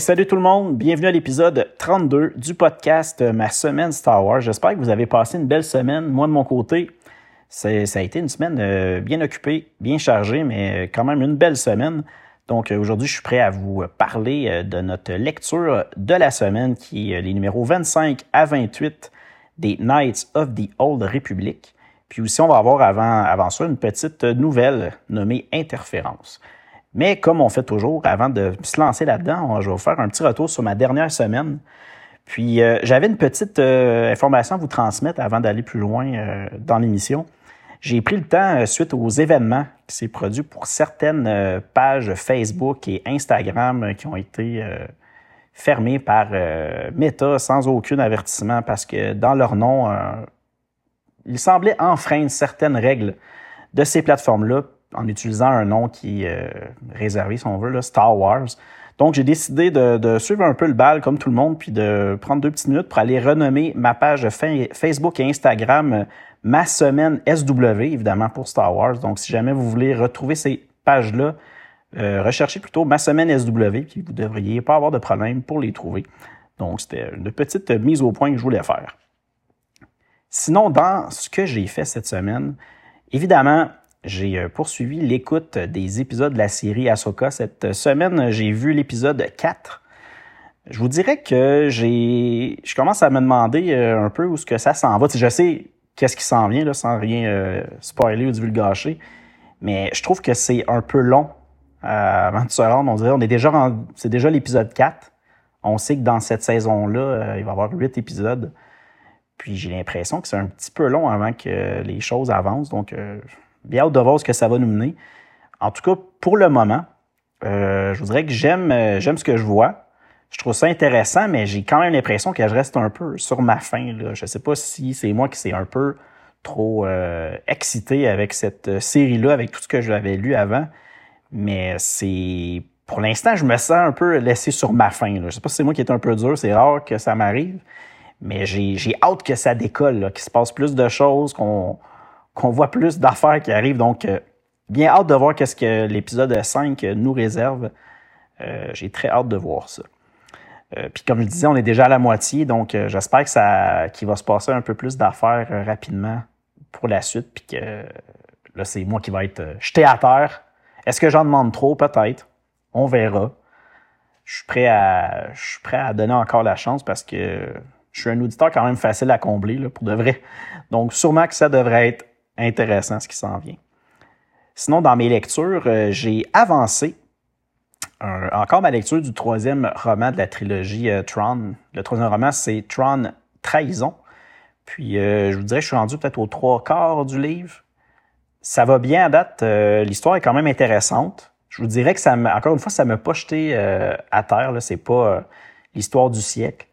Salut tout le monde, bienvenue à l'épisode 32 du podcast euh, Ma semaine Star Wars. J'espère que vous avez passé une belle semaine. Moi, de mon côté, ça a été une semaine euh, bien occupée, bien chargée, mais quand même une belle semaine. Donc euh, aujourd'hui, je suis prêt à vous parler de notre lecture de la semaine qui est les numéros 25 à 28 des Knights of the Old Republic. Puis aussi, on va avoir avant, avant ça une petite nouvelle nommée Interférence. Mais comme on fait toujours, avant de se lancer là-dedans, je vais vous faire un petit retour sur ma dernière semaine. Puis euh, j'avais une petite euh, information à vous transmettre avant d'aller plus loin euh, dans l'émission. J'ai pris le temps, suite aux événements qui s'est produits pour certaines pages Facebook et Instagram qui ont été fermées par Meta sans aucun avertissement parce que dans leur nom, ils semblaient enfreindre certaines règles de ces plateformes-là en utilisant un nom qui est euh, réservé, si on veut, Star Wars. Donc, j'ai décidé de, suivre un peu le bal comme tout le monde, puis de prendre deux petites minutes pour aller renommer ma page Facebook et Instagram euh, Ma Semaine SW, évidemment, pour Star Wars. Donc, si jamais vous voulez retrouver ces pages-là, euh, recherchez plutôt Ma Semaine SW, puis vous devriez pas avoir de problème pour les trouver. Donc, c'était une petite mise au point que je voulais faire. Sinon, dans ce que j'ai fait cette semaine, évidemment, j'ai euh, poursuivi l'écoute des épisodes de la série Ahsoka. Cette semaine, j'ai vu l'épisode 4. Je vous dirais que j'ai, je commence à me demander euh, un peu où ce que ça s'en va. je sais qu'est-ce qui s'en vient, sans rien euh, spoiler ou divulgacher, mais je trouve que c'est un peu long avant de se rendre. On dirait, on est déjà, c'est déjà l'épisode 4. On sait que dans cette saison-là, il va y avoir huit épisodes. Puis j'ai l'impression que c'est un petit peu long avant que les choses avancent. Donc, bien hâte de voir ce que ça va nous mener. En tout cas, pour le moment, euh, je vous dirais que j'aime, euh, j'aime ce que je vois. Je trouve ça intéressant, mais j'ai quand même l'impression que je reste un peu sur ma faim. Là. Je ne sais pas si c'est moi qui s'est un peu trop euh, excité avec cette série-là, avec tout ce que j'avais lu avant. Mais c'est. Pour l'instant, je me sens un peu laissé sur ma faim. Je ne sais pas si c'est moi qui est un peu dur, c'est rare que ça m'arrive. Mais j'ai hâte que ça décolle, qu'il se passe plus de choses, qu'on qu'on voit plus d'affaires qui arrivent. Donc, euh, bien hâte de voir qu'est-ce que l'épisode 5 nous réserve. Euh, j'ai très hâte de voir ça. Euh, puis comme je disais, on est déjà à la moitié, donc j'espère que ça, qu'il va se passer un peu plus d'affaires rapidement pour la suite, puis que là c'est moi qui va être jeté à terre. Est-ce que j'en demande trop? Peut-être. On verra. Je suis prêt à, je suis prêt à donner encore la chance parce que je suis un auditeur quand même facile à combler là, pour de vrai. Donc sûrement que ça devrait être intéressant ce qui s'en vient. Sinon, dans mes lectures, euh, j'ai avancé encore ma lecture du troisième roman de la trilogie euh, Tron. Le troisième roman, c'est Tron Trahison. Puis, euh, je vous dirais, je suis rendu peut-être aux trois quarts du livre. Ça va bien à date. L'histoire est quand même intéressante. Je vous dirais que ça, encore une fois, ça m'a pas jeté à terre. C'est pas l'histoire du siècle.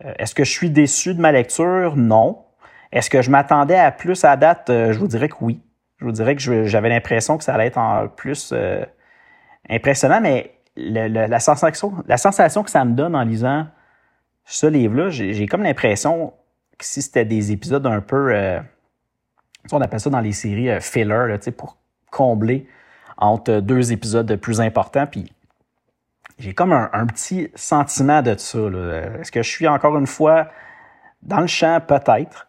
Est-ce que je suis déçu de ma lecture? Non. Est-ce que je m'attendais à plus à date? Euh, je vous dirais que oui. Je vous dirais que j'avais l'impression que ça allait être en plus euh, impressionnant, mais la, sensation, la sensation que ça me donne en lisant ce livre-là, j'ai comme l'impression que si c'était des épisodes un peu, euh, on appelle ça dans les séries filler, là, pour combler entre deux épisodes plus importants, puis j'ai comme un, petit sentiment de ça. Est-ce que je suis encore une fois dans le champ? Peut-être.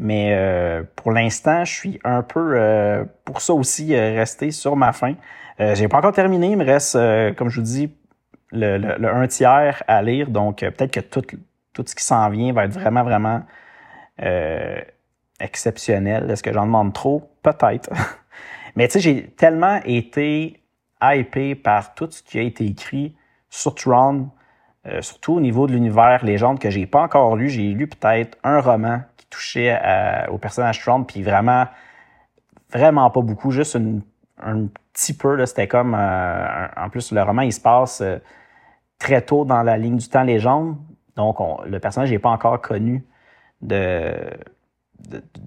Mais euh, pour l'instant, je suis un peu, euh, pour ça aussi, euh, resté sur ma fin. J'ai pas encore terminé, il me reste, comme je vous dis, le, le, un tiers à lire. Donc, peut-être que tout, tout ce qui s'en vient va être vraiment, vraiment exceptionnel. Est-ce que j'en demande trop? Peut-être. Mais tu sais, j'ai tellement été hypé par tout ce qui a été écrit sur Tron, surtout au niveau de l'univers légende que j'ai pas encore lu. J'ai lu peut-être un roman touché au personnage Trump, puis vraiment, vraiment pas beaucoup, juste un petit peu. C'était comme, en plus, le roman, il se passe très tôt dans la ligne du temps légende. Donc, le personnage n'est pas encore connu du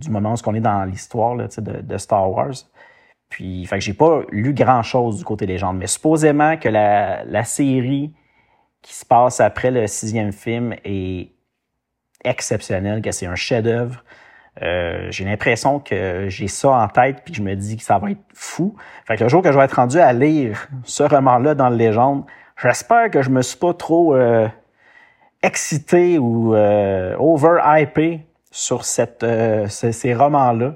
moment où on est dans l'histoire de, de, Star Wars. Puis, fait que j'ai pas lu grand-chose du côté légende. Mais supposément que la série qui se passe après le sixième film est exceptionnelle, que c'est un chef-d'œuvre. Euh, j'ai l'impression que j'ai ça en tête puis je me dis que ça va être fou. Fait que le jour que je vais être rendu à lire ce roman-là dans le légende, j'espère que je me suis pas trop euh, excité ou euh, over-hypé sur cette, euh, ces, romans-là.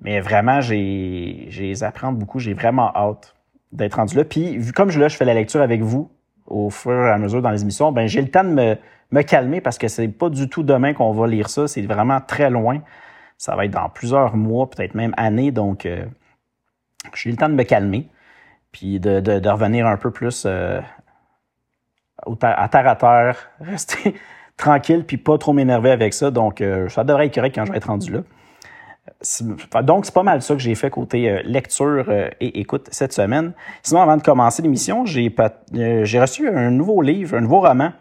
Mais vraiment, j'ai, j'ai les apprendre beaucoup. J'ai vraiment hâte d'être rendu là. Puis, vu comme je, là, je fais la lecture avec vous au fur et à mesure dans les émissions, ben j'ai le temps de me, me calmer parce que c'est pas du tout demain qu'on va lire ça. C'est vraiment très loin. Ça va être dans plusieurs mois, peut-être même années. Donc, euh, j'ai le temps de me calmer puis de revenir un peu plus euh, à terre à terre, rester tranquille puis pas trop m'énerver avec ça. Donc, euh, ça devrait être correct quand je vais être rendu là. Donc, c'est pas mal ça que j'ai fait côté euh, lecture euh, et écoute cette semaine. Sinon, avant de commencer l'émission, j'ai reçu un nouveau livre, un nouveau roman.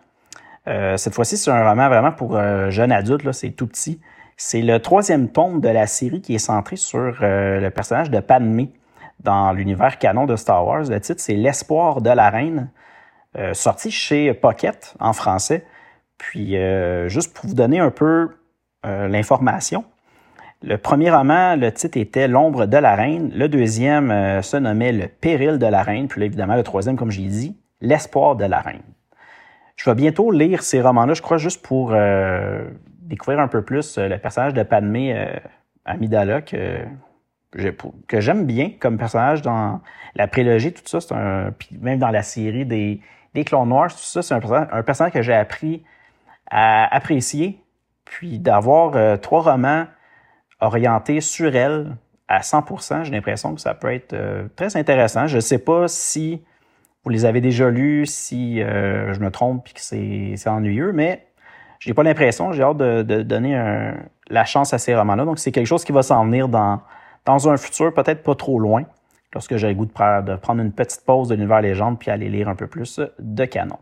cette fois-ci, c'est un roman vraiment pour jeunes adultes, c'est tout petit. C'est le troisième tome de la série qui est centré sur le personnage de Padmé dans l'univers canon de Star Wars. Le titre, c'est L'espoir de la reine. Euh, sorti chez Pocket en français. Puis, euh, juste pour vous donner un peu euh, l'information, le premier roman, le titre était L'ombre de la reine. Le deuxième se nommait Le péril de la reine. Puis là, évidemment, le troisième, comme je l'ai dit, L'espoir de la reine. Je vais bientôt lire ces romans-là, je crois, juste pour découvrir un peu plus le personnage de Padmé Amidala, que j'aime bien comme personnage dans la prélogie, tout ça, un, puis même dans la série des, des Noirs, tout ça, c'est un personnage, que j'ai appris à apprécier, puis d'avoir euh, trois romans orientés sur elle à 100%, j'ai l'impression que ça peut être euh, très intéressant. Je ne sais pas si vous les avez déjà lus, si euh, je me trompe puis que c'est ennuyeux, mais j'ai pas l'impression. J'ai hâte de, donner la chance à ces romans-là. Donc, c'est quelque chose qui va s'en venir dans, dans un futur peut-être pas trop loin lorsque j'ai le goût de, prendre une petite pause de l'univers légende puis aller lire un peu plus de canon.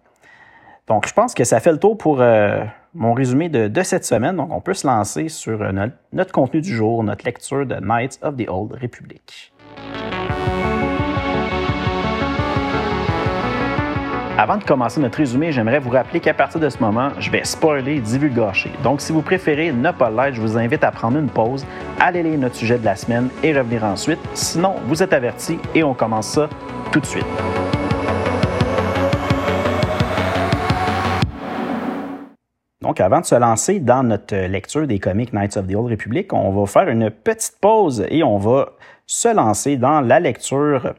Donc, je pense que ça fait le tour pour euh, mon résumé de, cette semaine. Donc, on peut se lancer sur euh, notre, contenu du jour, notre lecture de Knights of the Old Republic. Avant de commencer notre résumé, j'aimerais vous rappeler qu'à partir de ce moment, je vais spoiler et divulgacher. Donc, si vous préférez ne pas l'être, je vous invite à prendre une pause, aller lire notre sujet de la semaine et revenir ensuite. Sinon, vous êtes avertis et on commence ça tout de suite. Donc, avant de se lancer dans notre lecture des comics Knights of the Old Republic, on va faire une petite pause et on va se lancer dans la lecture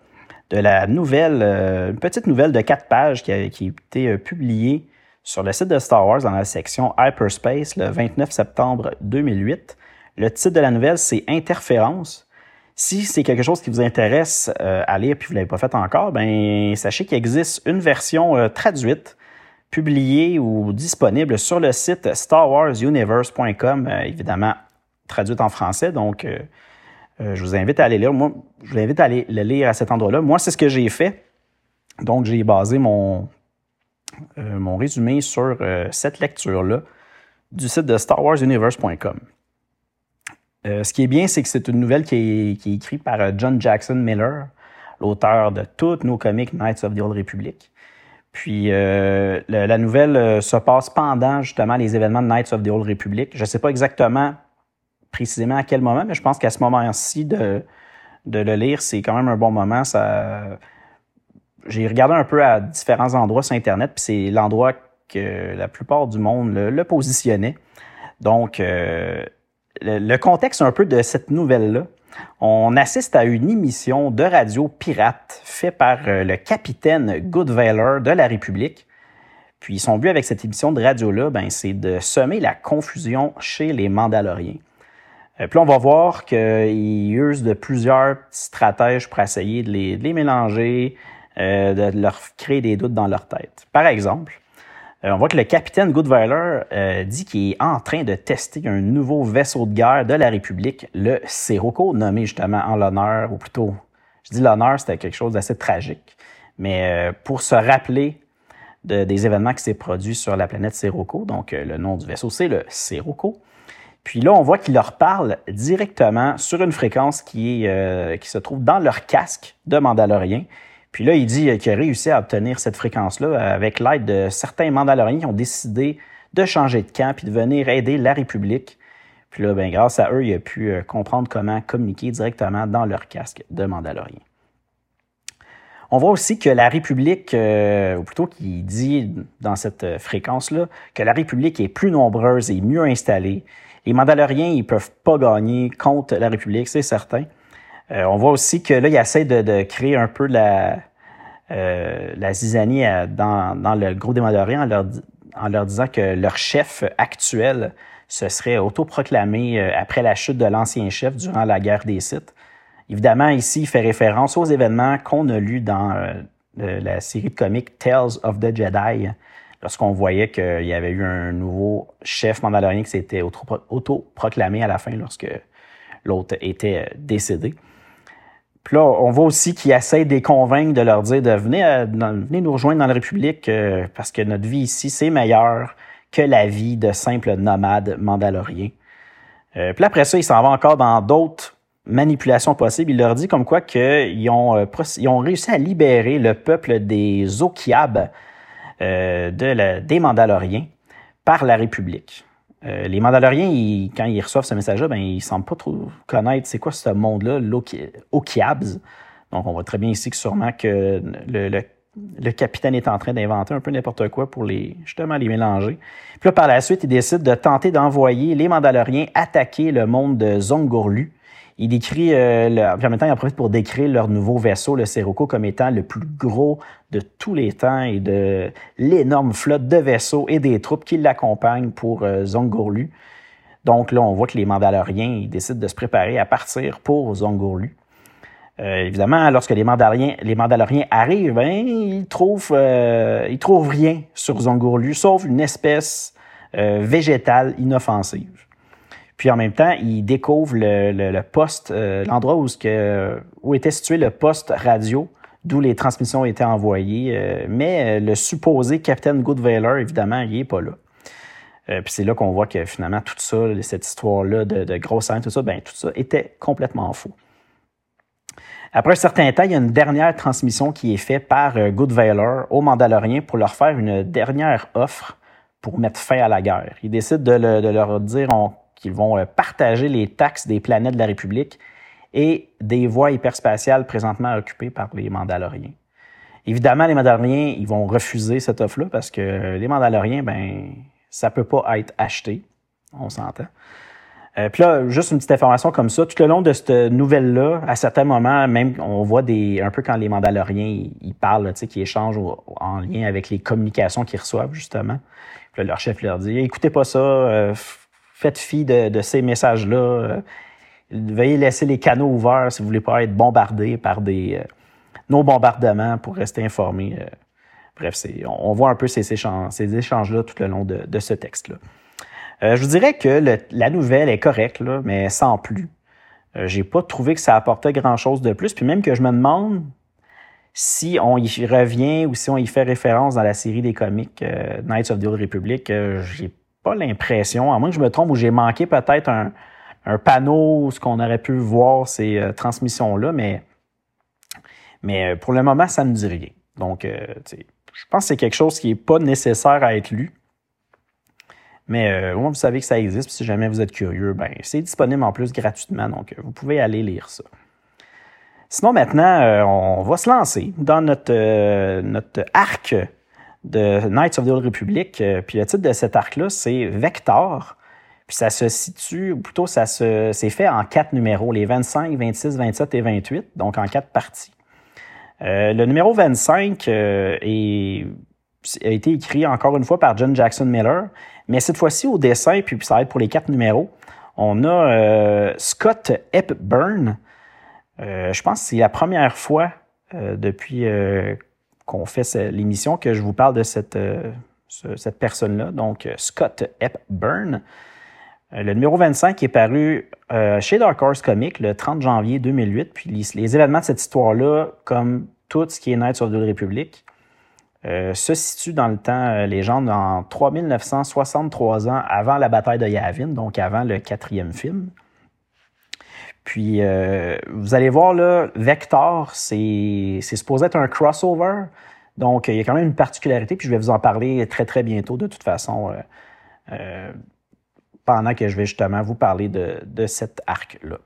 de la nouvelle, euh, une petite nouvelle de quatre pages qui a, été euh, publiée sur le site de Star Wars dans la section Hyperspace le 29 septembre 2008. Le titre de la nouvelle, c'est Interférence. Si c'est quelque chose qui vous intéresse euh, à lire puis vous ne l'avez pas fait encore, ben sachez qu'il existe une version traduite, publiée ou disponible sur le site starwarsuniverse.com, évidemment traduite en français. Donc, euh, je vous invite à aller lire. Moi, je vous invite à aller le lire à cet endroit-là. Moi, c'est ce que j'ai fait. Donc, j'ai basé mon, euh, mon résumé sur euh, cette lecture-là du site de StarWarsUniverse.com. ce qui est bien, c'est que c'est une nouvelle qui est, écrite par John Jackson Miller, l'auteur de tous nos comics Knights of the Old Republic. Puis la, nouvelle se passe pendant justement les événements de Knights of the Old Republic. Je ne sais pas exactement précisément à quel moment, mais je pense qu'à ce moment-ci de, de le lire, c'est quand même un bon moment. Ça, j'ai regardé un peu à différents endroits sur Internet, puis c'est l'endroit que la plupart du monde le, positionnait. Donc, euh, le, contexte un peu de cette nouvelle-là, on assiste à une émission de radio pirate faite par euh, le capitaine Goodvalor de la République. Puis son but avec cette émission de radio-là, ben, c'est de semer la confusion chez les Mandaloriens. Euh, puis on va voir qu'ils usent de plusieurs stratèges pour essayer de les, mélanger, euh, de leur créer des doutes dans leur tête. Par exemple, on voit que le capitaine Goodweiler dit qu'il est en train de tester un nouveau vaisseau de guerre de la République, le Sirocco, nommé justement en l'honneur, ou plutôt Je dis l'honneur, c'était quelque chose d'assez tragique. Mais pour se rappeler des événements qui s'est produits sur la planète Sirocco, donc le nom du vaisseau, c'est le Sirocco. Puis là, on voit qu'il leur parle directement sur une fréquence qui, qui se trouve dans leur casque de Mandalorien. Puis là, il dit qu'il a réussi à obtenir cette fréquence-là avec l'aide de certains Mandaloriens qui ont décidé de changer de camp et de venir aider la République. Puis là, ben, grâce à eux, il a pu euh, comprendre comment communiquer directement dans leur casque de Mandalorien. On voit aussi que la République, euh, ou plutôt qu'il dit dans cette fréquence-là, que la République est plus nombreuse et mieux installée. Les Mandaloriens, ils peuvent pas gagner contre la République, c'est certain. Euh, on voit aussi que là, il essaie de, créer un peu la, euh, la zizanie dans, dans, le groupe des Mandaloriens en leur, en leur disant que leur chef actuel se serait autoproclamé euh, après la chute de l'ancien chef durant la guerre des Sith. Évidemment, ici, il fait référence aux événements qu'on a lus dans la série de comics Tales of the Jedi, lorsqu'on voyait qu'il y avait eu un nouveau chef mandalorien qui s'était autoproclamé à la fin lorsque l'autre était décédé. Puis là, on voit aussi qu'ils essayent de les convaincre, de leur dire de venir, euh, nous rejoindre dans la République euh, parce que notre vie ici, c'est meilleur que la vie de simples nomades mandaloriens. Euh, puis après ça, ils s'en vont encore dans d'autres manipulations possibles. Il leur dit comme quoi qu'ils ont, euh, ils ont réussi à libérer le peuple des Okiab, de des Mandaloriens, par la République. Euh, les Mandaloriens, quand ils reçoivent ce message-là, ben, ils semblent pas trop connaître c'est quoi ce monde-là, l'Okiabs. Donc, on voit très bien ici que sûrement que le, capitaine est en train d'inventer un peu n'importe quoi pour les justement les mélanger. Puis là, par la suite, il décide de tenter d'envoyer les Mandaloriens attaquer le monde de Zongorlu, il décrit, euh, en même temps, il en profite pour décrire leur nouveau vaisseau, le Sirocco, comme étant le plus gros de tous les temps et de l'énorme flotte de vaisseaux et des troupes qui l'accompagnent pour euh. Donc là, on voit que les Mandaloriens décident de se préparer à partir pour Zongorlu. Euh, évidemment, lorsque les Mandaloriens, arrivent, ben, ils trouvent, euh, trouvent rien sur Zongorlu, sauf une espèce végétale inoffensive. Puis en même temps, il découvre le, poste, euh, l'endroit où, était situé le poste radio, d'où les transmissions étaient envoyées. Euh, mais euh, le supposé Captain Goodweiler, évidemment, il n'est pas là. puis c'est là qu'on voit que finalement, tout ça, cette histoire-là de, de scène, tout ça, ben, tout ça était complètement faux. Après un certain temps, il y a une dernière transmission qui est faite par Goodweiler aux Mandaloriens pour leur faire une dernière offre pour mettre fin à la guerre. Il décide de, de leur dire on qu'ils vont euh, partager les taxes des planètes de la République et des voies hyperspatiales présentement occupées par les Mandaloriens. Évidemment, les Mandaloriens, ils vont refuser cette offre-là parce que les Mandaloriens, ben, ça peut pas être acheté. On s'entend. Euh, puis là, juste une petite information comme ça, tout le long de cette nouvelle-là, à certains moments, même on voit des un peu quand les Mandaloriens ils, parlent, tu qui échangent en lien avec les communications qu'ils reçoivent justement. Puis là, leur chef leur dit, écoutez pas ça, euh, faites fi de, ces messages-là. Euh, veuillez laisser les canaux ouverts si vous voulez pas être bombardé par des euh, nos bombardements pour rester informé. Euh. bref, on, voit un peu ces, échanges-là tout le long de, ce texte-là. je vous dirais que la nouvelle est correcte, mais sans plus. J'ai pas trouvé que ça apportait grand-chose de plus. Puis même que je me demande si on y revient ou si on y fait référence dans la série des comics Knights of the Old Republic, j'ai pas l'impression, à moins que je me trompe, où j'ai manqué peut-être un, panneau ce qu'on aurait pu voir ces euh, transmissions-là, mais, mais euh, pour le moment, ça ne me dit rien. Donc, euh, je pense que c'est quelque chose qui n'est pas nécessaire à être lu. Mais moi, vous savez que ça existe, si jamais vous êtes curieux, ben, c'est disponible en plus gratuitement, donc vous pouvez aller lire ça. Sinon, maintenant, on va se lancer dans notre, notre arc de Knights of the Old Republic. Euh, puis le titre de cet arc-là, c'est Vector. Puis ça se situe, ou plutôt ça se, fait en quatre numéros, les 25, 26, 27 et 28, donc en quatre parties. Euh, le numéro 25 euh, a été écrit encore une fois par John Jackson Miller, mais cette fois-ci au dessin, puis ça va être pour les quatre numéros, on a Scott Hepburn. je pense que c'est la première fois depuis qu'on fait l'émission que je vous parle de cette, euh, personne-là, donc euh, Scott Hepburn. le numéro 25 est paru chez Dark Horse Comics le 30 janvier 2008. Puis les, événements de cette histoire-là, comme tout ce qui est Knights of the Republic, se situent dans le temps légende en 3963 ans avant la bataille de Yavin, donc avant le quatrième film. Puis, euh, vous allez voir, là, Vector, c'est supposé être un crossover. Donc, il y a quand même une particularité, puis je vais vous en parler très, très bientôt, de toute façon, euh, euh, pendant que je vais justement vous parler de, cet arc-là.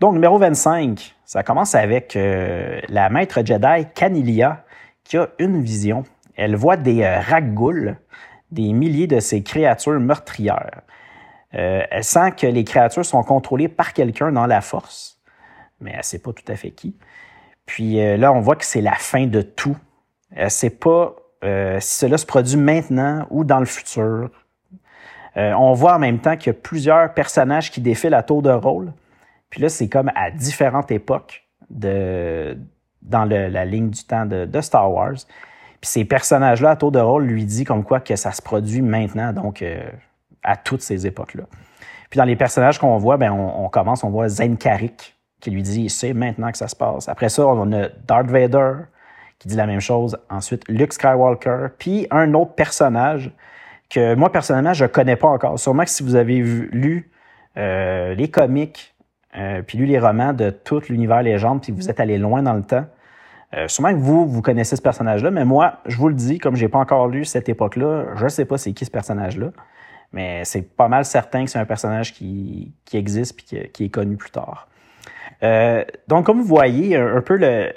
Donc, numéro 25, ça commence avec la maître Jedi Canilia, qui a une vision. Elle voit des ragoules, des milliers de ces créatures meurtrières. Euh, elle sent que les créatures sont contrôlées par quelqu'un dans la force, mais elle ne sait pas tout à fait qui. Puis euh, là, on voit que c'est la fin de tout. Elle ne sait pas euh, si cela se produit maintenant ou dans le futur. on voit en même temps qu'il y a plusieurs personnages qui défilent à tour de rôle. Puis là, c'est comme à différentes époques dans la ligne du temps de, de Star Wars. Puis ces personnages-là, à tour de rôle, lui dit comme quoi que ça se produit maintenant. Donc, à toutes ces époques-là. Puis dans les personnages qu'on voit, ben on, commence, on voit Zen Karik qui lui dit c'est maintenant que ça se passe. Après ça, on a Darth Vader qui dit la même chose. Ensuite, Luke Skywalker, puis un autre personnage que moi personnellement je connais pas encore. Sûrement que si vous avez lu euh, les comics, euh, puis lu les romans de tout l'univers légende, puis vous êtes allé loin dans le temps, euh, sûrement que vous, vous connaissez ce personnage-là, mais moi, je vous le dis, comme j'ai pas encore lu cette époque-là, je sais pas c'est qui ce personnage-là. Mais c'est pas mal certain que c'est un personnage qui, existe et qui, est connu plus tard. Euh, donc, comme vous voyez, un, peu le,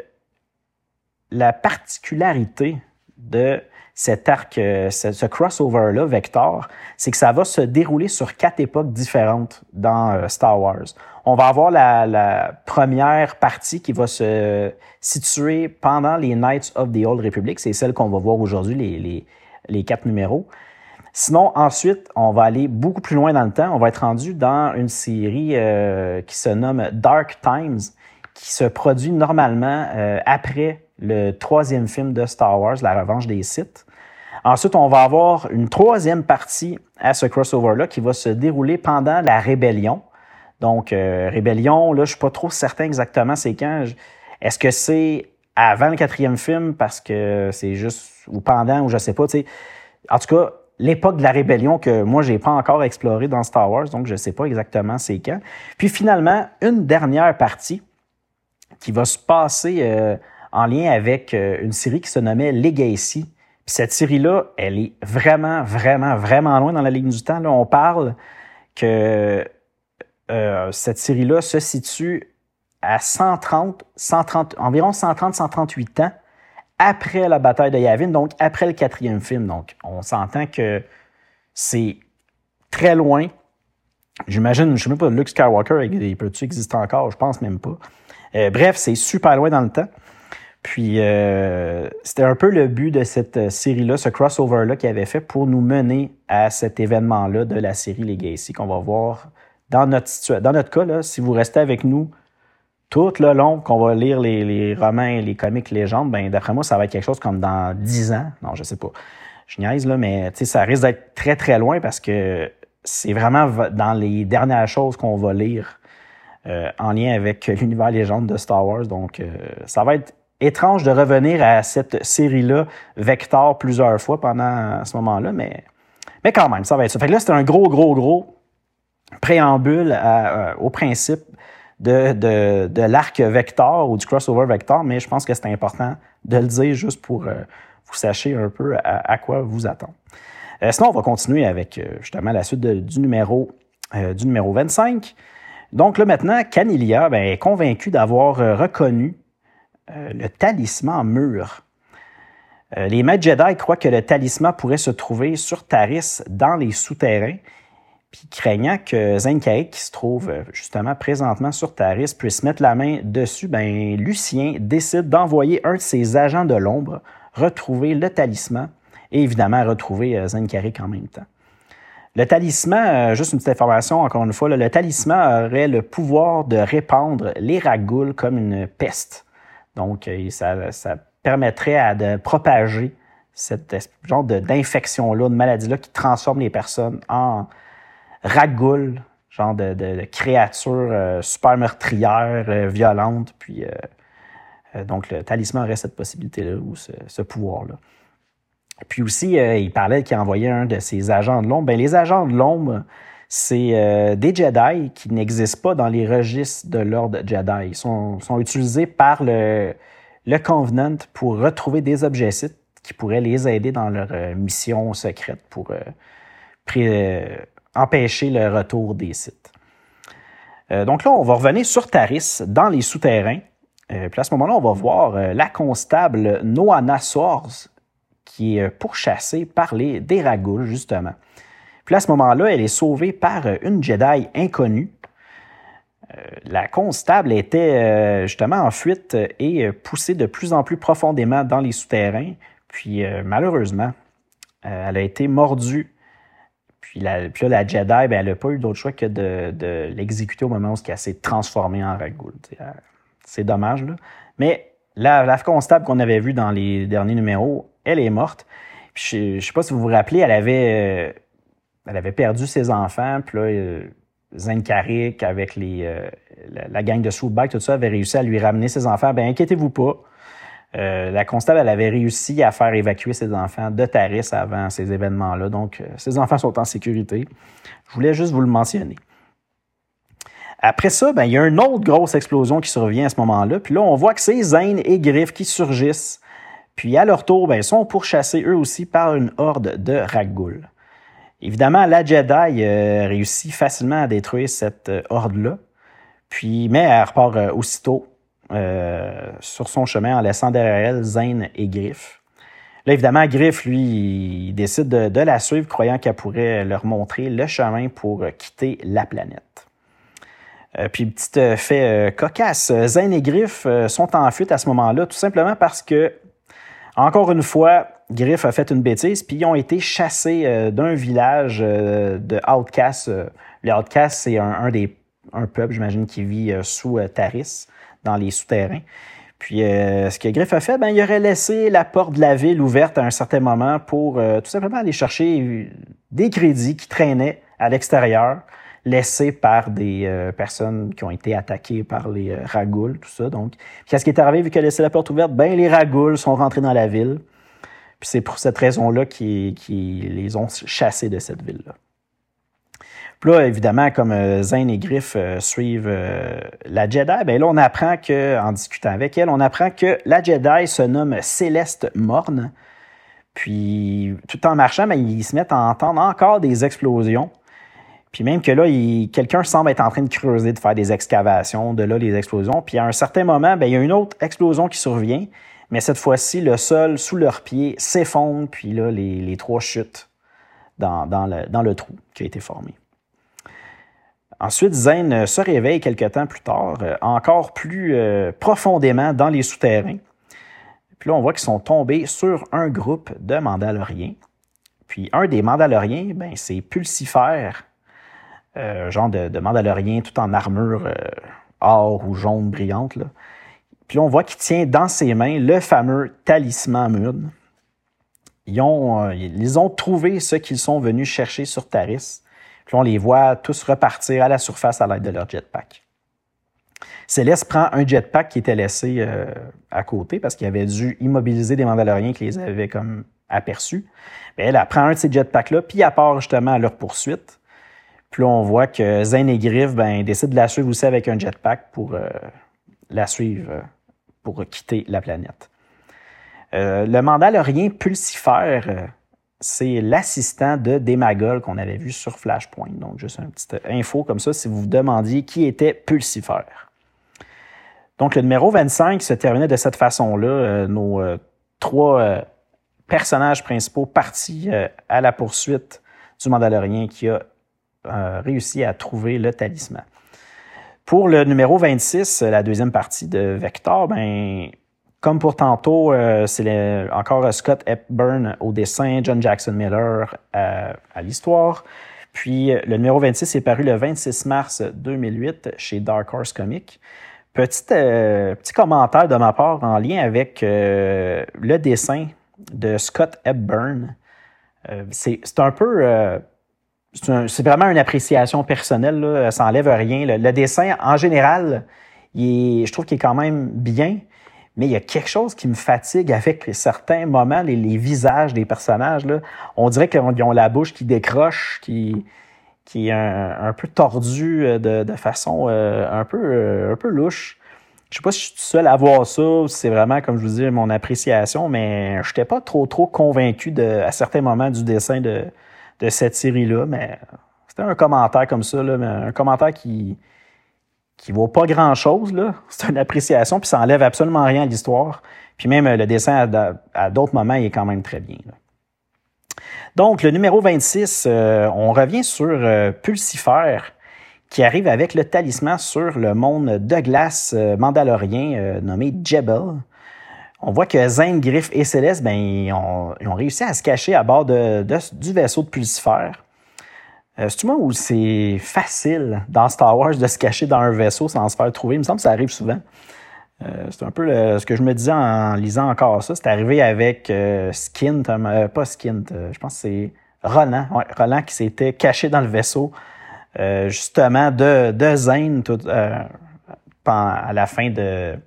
la particularité de cet arc, euh, ce, crossover-là, Vector, c'est que ça va se dérouler sur quatre époques différentes dans euh, Star Wars. On va avoir la, première partie qui va se situer pendant les Knights of the Old Republic. C'est celle qu'on va voir aujourd'hui, les, les quatre numéros. Sinon, ensuite, on va aller beaucoup plus loin dans le temps. On va être rendu dans une série euh, qui se nomme Dark Times, qui se produit normalement euh, après le troisième film de Star Wars, La Revanche des Sith. Ensuite, on va avoir une troisième partie à ce crossover-là qui va se dérouler pendant la rébellion. Donc, euh, rébellion, là, je suis pas trop certain exactement c'est quand. Est-ce que c'est avant le quatrième film parce que c'est juste ou pendant ou je sais pas. sais. En tout cas, l'époque de la rébellion que moi, j'ai pas encore exploré dans Star Wars, donc je sais pas exactement c'est quand. Puis finalement, une dernière partie qui va se passer euh, en lien avec euh, une série qui se nommait Legacy. Puis cette série-là, elle est vraiment, vraiment, vraiment loin dans la ligne du temps. Là, on parle que euh, cette série-là se situe à 130, 130, environ 130, 138 ans après la bataille de Yavin, donc après le quatrième film. Donc, on s'entend que c'est très loin. J'imagine, je ne sais même pas, Luke Skywalker, il peut-tu exister encore? Je pense même pas. Euh, bref, c'est super loin dans le temps. Puis, euh, c'était un peu le but de cette euh, série-là, ce crossover-là qu'il avait fait pour nous mener à cet événement-là de la série Legacy qu'on va voir dans notre, dans notre cas. Là, si vous restez avec nous tout le long qu'on va lire les, les romans les comics légendes, ben d'après moi, ça va être quelque chose comme dans dix ans. Non, je sais pas. Je niaise, là, mais ça risque d'être très, très loin parce que c'est vraiment dans les dernières choses qu'on va lire euh, en lien avec l'univers légende de Star Wars. Donc, euh, ça va être étrange de revenir à cette série-là, Vector, plusieurs fois pendant ce moment-là, mais, mais quand même, ça va être ça. Fait que là, c'est un gros, gros, gros préambule à, euh, au principe de, de, de l'arc vector ou du crossover vector, mais je pense que c'est important de le dire juste pour euh, vous sachiez un peu à, quoi vous attendre. Euh, sinon, on va continuer avec euh, justement la suite du, numéro, du numéro 25. Donc là maintenant, Canilia ben, est convaincu d'avoir reconnu le talisman mur. les maîtres Jedi croient que le talisman pourrait se trouver sur Taris dans les souterrains puis craignant que Zenkai, qui se trouve euh, justement présentement sur Taris, puisse mettre la main dessus, ben, Lucien décide d'envoyer un de ses agents de l'ombre retrouver le talisman et évidemment retrouver euh, Zenkarik en même temps. Le talisman, euh, juste une petite information encore une fois, le talisman aurait le pouvoir de répandre les ragoules comme une peste. Donc, ça, permettrait de propager cette genre d'infection-là, de maladie-là qui transforme les personnes en, Ragul, genre de, créature super meurtrière, violente. Puis, donc, le talisman aurait cette possibilité-là ou ce, pouvoir-là. Puis aussi, il parlait qu'il envoyait un de ses agents de l'ombre. Ben, les agents de l'ombre, c'est des Jedi qui n'existent pas dans les registres de l'ordre Jedi. Ils sont, utilisés par le, le Covenant pour retrouver des objets sites qui pourraient les aider dans leur euh, mission secrète pour euh, euh, empêcher le retour des sites. donc là, on va revenir sur Taris dans les souterrains. puis à ce moment-là, on va voir la constable Noana Soares qui est pourchassée par les Déragouls, justement. Puis à ce moment-là, elle est sauvée par une Jedi inconnue euh, la constable était euh, justement en fuite et euh, poussée de plus en plus profondément dans les souterrains. Puis malheureusement, elle a été mordue. Puis, la, là, la Jedi, ben, elle n'a pas eu d'autre choix que de, l'exécuter au moment où elle s'est transformée en ragoul. C'est dommage, là. Mais la, la constable qu'on avait vue dans les derniers numéros, elle est morte. je ne sais pas si vous vous rappelez, elle avait, elle avait perdu ses enfants. Puis là, Zenkarik, avec les, euh, la, gang de Swoopback, tout ça, avait réussi à lui ramener ses enfants. Ben inquiétez-vous pas. Euh, la constable, avait réussi à faire évacuer ses enfants de Taris avant ces événements-là. Donc, euh, ses enfants sont en sécurité. Je voulais juste vous le mentionner. Après ça, ben, il y a une autre grosse explosion qui survient à ce moment-là. Puis là, on voit que c'est Zane et Griff qui surgissent. Puis à leur tour, ben, ils sont pourchassés eux aussi par une horde de Raggoul. Évidemment, la Jedi euh, réussit facilement à détruire cette horde-là, puis, mais elle repart aussitôt sur son chemin en laissant derrière elle Zane et Griff. Là, évidemment, Griff, lui, il décide de, la suivre, croyant qu'elle pourrait leur montrer le chemin pour quitter la planète. puis, petit fait cocasse, Zane et Griff sont en fuite à ce moment-là, tout simplement parce que, encore une fois, Griff a fait une bêtise, puis ils ont été chassés euh, d'un village euh, de Outcasts. Euh, les Outcasts, c'est un, des un peuple, j'imagine, qui vit sous Taris, dans les souterrains. Puis ce que Griff a fait, ben, il aurait laissé la porte de la ville ouverte à un certain moment pour tout simplement aller chercher des crédits qui traînaient à l'extérieur, laissés par des personnes qui ont été attaquées par les ragouls, tout ça. Donc, qu'est-ce qui est arrivé vu qu'il a laissé la porte ouverte? Ben, les ragouls sont rentrés dans la ville. Puis c'est pour cette raison-là qu'ils les ont chassés de cette ville-là. Puis là, évidemment, comme euh, Zane et Griff euh, suivent euh, la Jedi, bien là, on apprend que, en discutant avec elle, on apprend que la Jedi se nomme Céleste Morne. Puis, tout en marchant, bien, ils se mettent à entendre encore des explosions. Puis même que là, quelqu'un semble être en train de creuser, de faire des excavations, de là les explosions. Puis à un certain moment, bien, il y a une autre explosion qui survient. Mais cette fois-ci, le sol sous leurs pieds s'effondre, puis là, les, trois chutent dans, le, trou qui a été formé. Ensuite, Zane se réveille quelque temps plus tard, euh, encore plus euh, profondément dans les souterrains. Puis là, on voit qu'ils sont tombés sur un groupe de Mandaloriens. Puis un des Mandaloriens, ben, c'est Pulsifer, euh, genre de, de Mandalorien tout en armure or ou jaune brillante. Là. Puis on voit qu'il tient dans ses mains le fameux talisman euh, ils ont trouvé ce qu'ils sont venus chercher sur Taris. Puis on les voit tous repartir à la surface à l'aide de leur jetpack. Céleste prend un jetpack qui était laissé euh, à côté parce qu'il avait dû immobiliser des Mandaloriens qui les avaient comme aperçus. Bien, elle, prend un de ces jetpacks-là, puis elle justement à leur poursuite. Puis là, on voit que Zane et Griff ben, décident de la suivre aussi avec un jetpack pour euh, la suivre pour quitter la planète. Euh, le Mandalorien Pulsifer, euh, c'est l'assistant de Demagol qu'on avait vu sur Flashpoint. Donc, juste une petite info comme ça si vous vous demandiez qui était Pulsifer. Donc, le numéro 25 se terminait de cette façon-là. Euh, nos trois personnages principaux partis à la poursuite du Mandalorien qui a réussi à trouver le talisman. Pour le numéro 26, la deuxième partie de Vector, ben, comme pour tantôt, euh, c'est encore Scott Hepburn au dessin, John Jackson Miller à, l'histoire. Puis le numéro 26 est paru le 26 mars 2008 chez Dark Horse Comics. Petit, euh, petit commentaire de ma part en lien avec euh, le dessin de Scott Hepburn. c'est un peu c'est vraiment une appréciation personnelle, là, ça n'enlève rien. Le, dessin, en général, il je trouve qu'il est quand même bien, mais il y a quelque chose qui me fatigue avec certains moments, les, visages des personnages. Là. On dirait qu'ils ont la bouche qui décroche, qui, qui est un, peu tordue euh, de, façon euh, un, peu, euh, un peu louche. Je sais pas si je suis seul à voir ça, c'est vraiment, comme je vous dis, mon appréciation, mais je n'étais pas trop, trop convaincu de, à certains moments du dessin de, de cette série-là, mais c'était un commentaire comme ça, là, mais un commentaire qui qui vaut pas grand-chose. là. C'est une appréciation, puis ça enlève absolument rien à l'histoire. Puis même le dessin, à, d'autres moments, il est quand même très bien. Donc, le numéro 26, euh, on revient sur euh, qui arrive avec le talisman sur le monde de glace euh, mandalorien nommé Jebel. On voit que Zane, Griff et Céleste, ben, ils, ont, réussi à se cacher à bord du vaisseau de Pulsifer. Euh, c'est moi où c'est facile dans Star Wars de se cacher dans un vaisseau sans se faire trouver? Il me semble que ça arrive souvent. Euh, c'est un peu ce que je me disais en lisant encore ça. C'est arrivé avec euh, Skint, pas Skint, je pense que c'est Roland. Roland qui s'était caché dans le vaisseau justement de, de Zane à la fin de,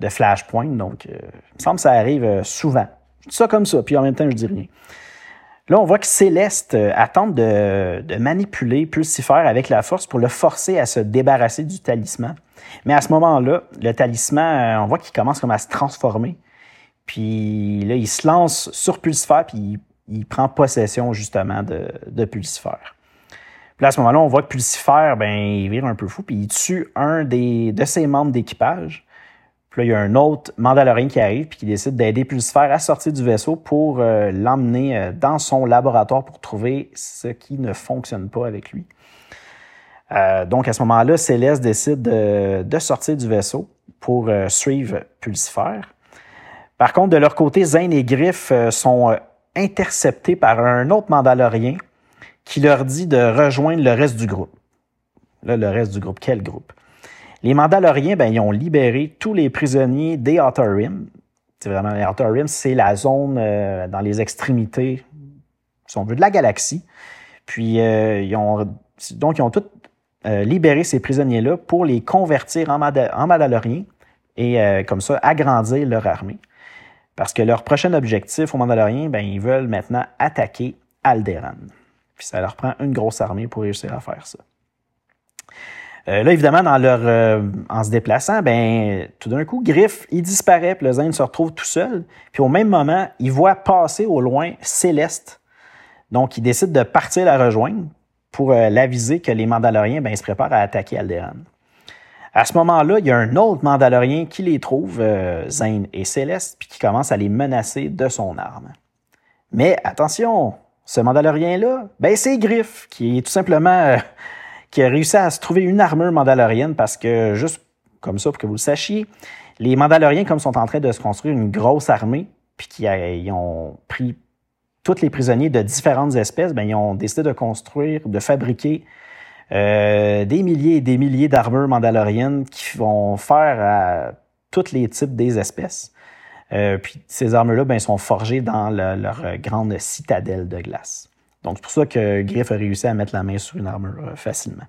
de Flashpoint. Donc, il me semble que ça arrive souvent. Je dis ça comme ça, puis en même temps, je dis rien. Là, on voit que Céleste euh, attend de, manipuler Pulsifer avec la force pour le forcer à se débarrasser du talisman. Mais à ce moment-là, le talisman, euh, on voit qu'il commence comme à se transformer. Puis là, il se lance sur Pulsifer, puis il, prend possession justement de, de Pulsifer. Puis là, à ce moment-là, on voit que Pulsifer, ben, il vire un peu fou, puis il tue un des, de ses membres d'équipage. Puis là, il y a un autre Mandalorien qui arrive puis qui décide d'aider Pulsifer à sortir du vaisseau pour euh, l'emmener euh, dans son laboratoire pour trouver ce qui ne fonctionne pas avec lui. Euh, donc, à ce moment-là, Céleste décide de, sortir du vaisseau pour suivre Pulsifer. Par contre, de leur côté, Zane et Griff sont interceptés par un autre Mandalorien qui leur dit de rejoindre le reste du groupe. Là, le reste du groupe, quel groupe? Les Mandaloriens, ben, ils ont libéré tous les prisonniers des Outer Rim. C'est vraiment, les Outer c'est la zone euh, dans les extrémités, on veut, de la galaxie. Puis, euh, ils ont, donc, ils ont tous euh, libéré ces prisonniers-là pour les convertir en, en Mandaloriens et, comme ça, agrandir leur armée. Parce que leur prochain objectif aux Mandaloriens, ben, ils veulent maintenant attaquer Alderaan. Puis ça leur prend une grosse armée pour réussir à faire ça. Euh, là, évidemment, dans leur, euh, en se déplaçant, ben, tout d'un coup, Griff, il disparaît, puis le Zane se retrouve tout seul. Puis au même moment, il voit passer au loin Céleste. Donc, il décide de partir la rejoindre pour euh, l'aviser que les Mandaloriens, ben, se préparent à attaquer Alderaan. À ce moment-là, il y a un autre Mandalorien qui les trouve, Zane et Céleste, puis qui commence à les menacer de son arme. Mais attention, ce Mandalorien-là, ben, c'est Griff, qui est tout simplement qui a réussi à se trouver une armure mandalorienne parce que, juste comme ça, pour que vous le sachiez, les Mandaloriens, comme sont en train de se construire une grosse armée, puis qui ont pris tous les prisonniers de différentes espèces, ben, ils ont décidé de construire, de fabriquer euh, des milliers et des milliers d'armures mandaloriennes qui vont faire à tous les types des espèces. Euh, puis ces armures-là ben, sont forgées dans leur grande citadelle de glace. Donc, c'est pour ça que Griff a réussi à mettre la main sur une armure euh, facilement.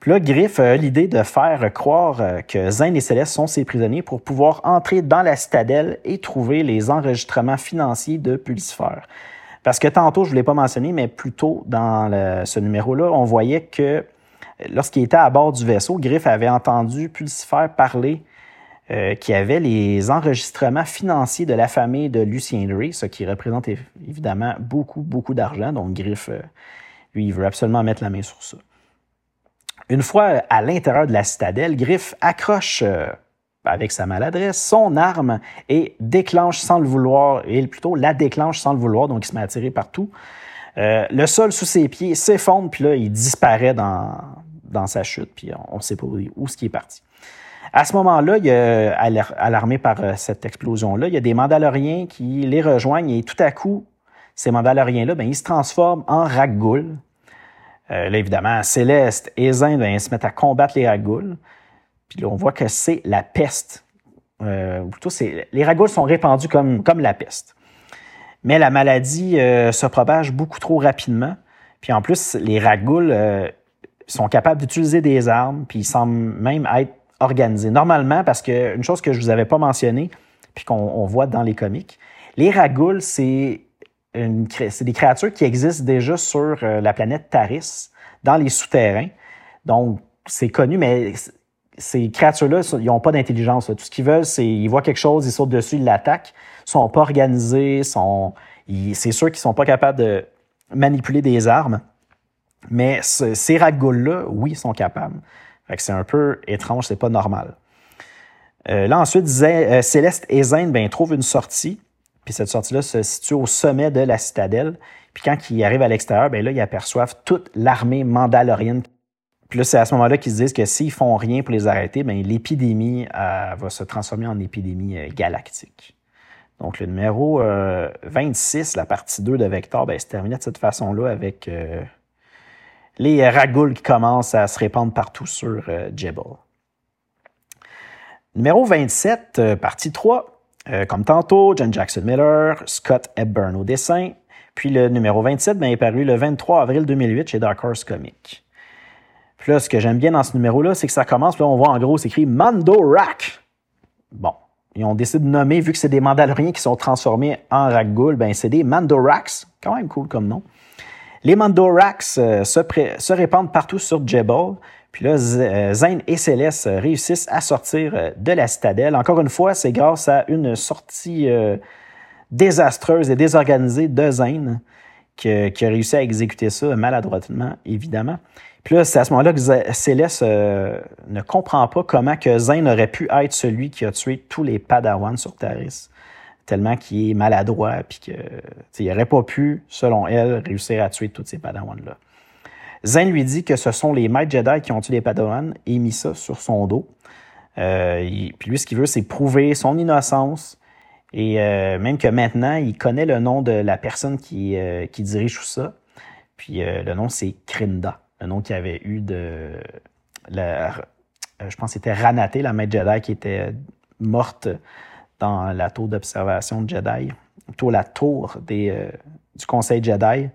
Puis là, Griff a l'idée de faire croire euh, que Zane et Céleste sont ses prisonniers pour pouvoir entrer dans la citadelle et trouver les enregistrements financiers de Pulsifer. Parce que tantôt, je ne l'ai pas mentionné, mais plus tôt dans ce numéro-là, on voyait que lorsqu'il était à bord du vaisseau, Griff avait entendu Pulsifer parler euh, qui avait les enregistrements financiers de la famille de Lucien Ray, ce qui représente évidemment beaucoup, beaucoup d'argent. Donc, Griff, euh, lui, il veut absolument mettre la main sur ça. Une fois à l'intérieur de la citadelle, Griff accroche euh, avec sa maladresse son arme et déclenche sans le vouloir, et plutôt la déclenche sans le vouloir, donc il se met à tirer partout. le sol sous ses pieds s'effondre, puis là, il disparaît dans, dans sa chute, puis on ne sait pas où, où ce qui est parti. À ce moment-là, il par euh, cette explosion-là, il y a des Mandaloriens qui les rejoignent et tout à coup, ces Mandaloriens-là, ben, ils se transforment en Raggoul. Euh, là, évidemment, Céleste et Zin ben, se mettent à combattre les Raggoul. Puis là, on voit que c'est la peste. Euh, plutôt, les Raggoul sont répandus comme, comme la peste. Mais la maladie se propage beaucoup trop rapidement. Puis en plus, les Ragouls euh, sont capables d'utiliser des armes, puis ils semblent même être organisés. Normalement, parce qu'une chose que je vous avais pas mentionnée, puis qu'on voit dans les comics, les Ragouls, c'est des créatures qui existent déjà sur euh, la planète Taris, dans les souterrains. Donc, c'est connu, mais ces créatures-là, ils n'ont pas d'intelligence. Tout ce qu'ils veulent, c'est ils voient quelque chose, ils sautent dessus, ils l'attaquent. Ils sont pas organisés, sont, c'est sûr qu'ils sont pas capables de manipuler des armes. Mais ces ragoules-là, oui, sont capables. C'est un peu étrange, c'est pas normal. Euh, là, ensuite, euh, Céleste et Zane ben, trouvent une sortie. Puis cette sortie-là se situe au sommet de la citadelle. Puis quand ils arrivent à l'extérieur, ben là, ils aperçoivent toute l'armée mandalorienne. Puis là, c'est à ce moment-là qu'ils se disent que s'ils font rien pour les arrêter, ben l'épidémie euh, va se transformer en épidémie galactique. Donc, le numéro 26, la partie 2 de Vector, ben, se terminait de cette façon-là avec les ragoules qui commencent à se répandre partout sur euh, Numéro 27, euh, partie 3. Euh, comme tantôt, John Jackson Miller, Scott Hepburn au dessin. Puis le numéro 27 ben, est paru le 23 avril 2008 chez Dark Horse Comics. Puis là, ce que j'aime bien dans ce numéro-là, c'est que ça commence, là, on voit en gros, c'est écrit Mando Rack. Bon. Ils ont décidé de nommer, vu que c'est des Mandaloriens qui sont transformés en Raggoul, ben c'est des Mandoraks. Quand même cool comme nom. Les Mandorax euh, se, répandent partout sur Jebel. Puis là, euh, Zane et Céleste réussissent à sortir euh, de la citadelle. Encore une fois, c'est grâce à une sortie désastreuse et désorganisée de Zane qui, a réussi à exécuter ça maladroitement, évidemment. Puis là, c'est à ce moment-là que Céleste ne comprend pas comment que Zane aurait pu être celui qui a tué tous les Padawans sur Taris tellement qu'il est maladroit, puis qu'il n'aurait pas pu, selon elle, réussir à tuer tous ces Padawans-là. Zane lui dit que ce sont les maîtres Jedi qui ont tué les Padawans et mis ça sur son dos. Euh, puis lui, ce qu'il veut, c'est prouver son innocence et euh, même que maintenant, il connaît le nom de la personne qui, euh, dirige tout ça. Puis le nom, c'est Krinda, le nom qu'il avait eu de... Je pense que c'était Ranaté, la maître Jedi, qui était morte dans la tour d'observation de Jedi, plutôt la tour euh, du Conseil Jedi.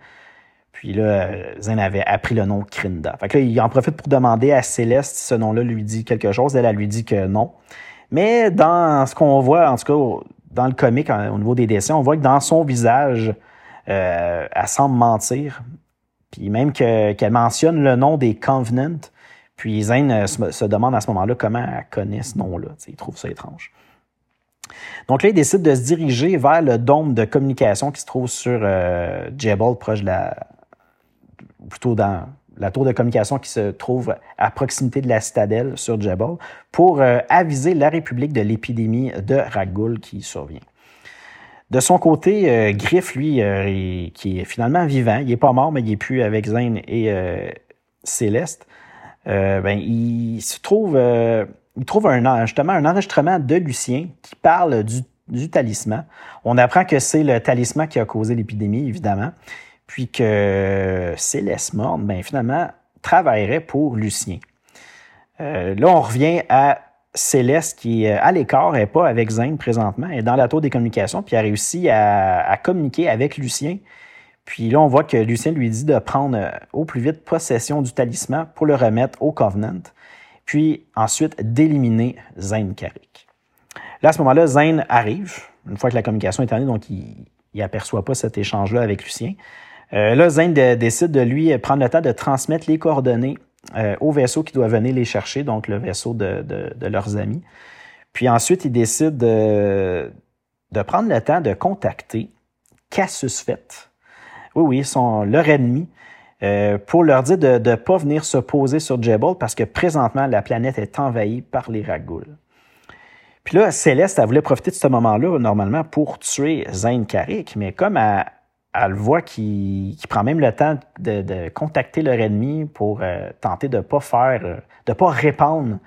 Puis là, Zen avait appris le nom Krinda. Fait que là, il en profite pour demander à Céleste si ce nom-là lui dit quelque chose. Elle, elle lui dit que non. Mais dans ce qu'on voit, en tout cas, dans le comic, au niveau des dessins, on voit que dans son visage, euh, elle semble mentir. Puis même qu'elle mentionne le nom des Covenants. Puis Zen euh, se, demande à ce moment-là comment elle connaît ce nom-là. Il trouve ça étrange. Donc là, il décide de se diriger vers le dôme de communication qui se trouve sur euh, proche de la. plutôt dans la tour de communication qui se trouve à proximité de la citadelle sur Jebel, pour euh, aviser la République de l'épidémie de Ragul qui survient. De son côté, euh, Griff, lui, qui est finalement vivant, il n'est pas mort, mais il est plus avec Zane et Céleste, ben, il se trouve il trouve un, justement un enregistrement de Lucien qui parle du, talisman. On apprend que c'est le talisman qui a causé l'épidémie, évidemment, puis que Céleste Morne, ben, finalement, travaillerait pour Lucien. Euh, là, on revient à Céleste qui est à l'écart, elle n'est pas avec Zane présentement, est dans la tour des communications, puis a réussi à, à, communiquer avec Lucien. Puis là, on voit que Lucien lui dit de prendre euh, au plus vite possession du talisman pour le remettre au Covenant puis ensuite d'éliminer Zane Carrick. Là, à ce moment-là, Zane arrive, une fois que la communication est terminée, donc il n'aperçoit pas cet échange-là avec Lucien. Euh, là, Zane décide de lui prendre le temps de transmettre les coordonnées euh, au vaisseau qui doit venir les chercher, donc le vaisseau de, leurs amis. Puis ensuite, il décide de, prendre le temps de contacter Cassius Fett. Oui, oui, son, leur ennemi, euh, pour leur dire de ne pas venir se poser sur Jebel parce que présentement, la planète est envahie par les Ragouls. Puis là, Céleste, elle voulait profiter de ce moment-là, normalement, pour tuer Zane Carrick, mais comme elle, elle voit qu'il prend même le temps de, contacter leur ennemi pour euh, tenter de ne pas faire, euh, de pas répandre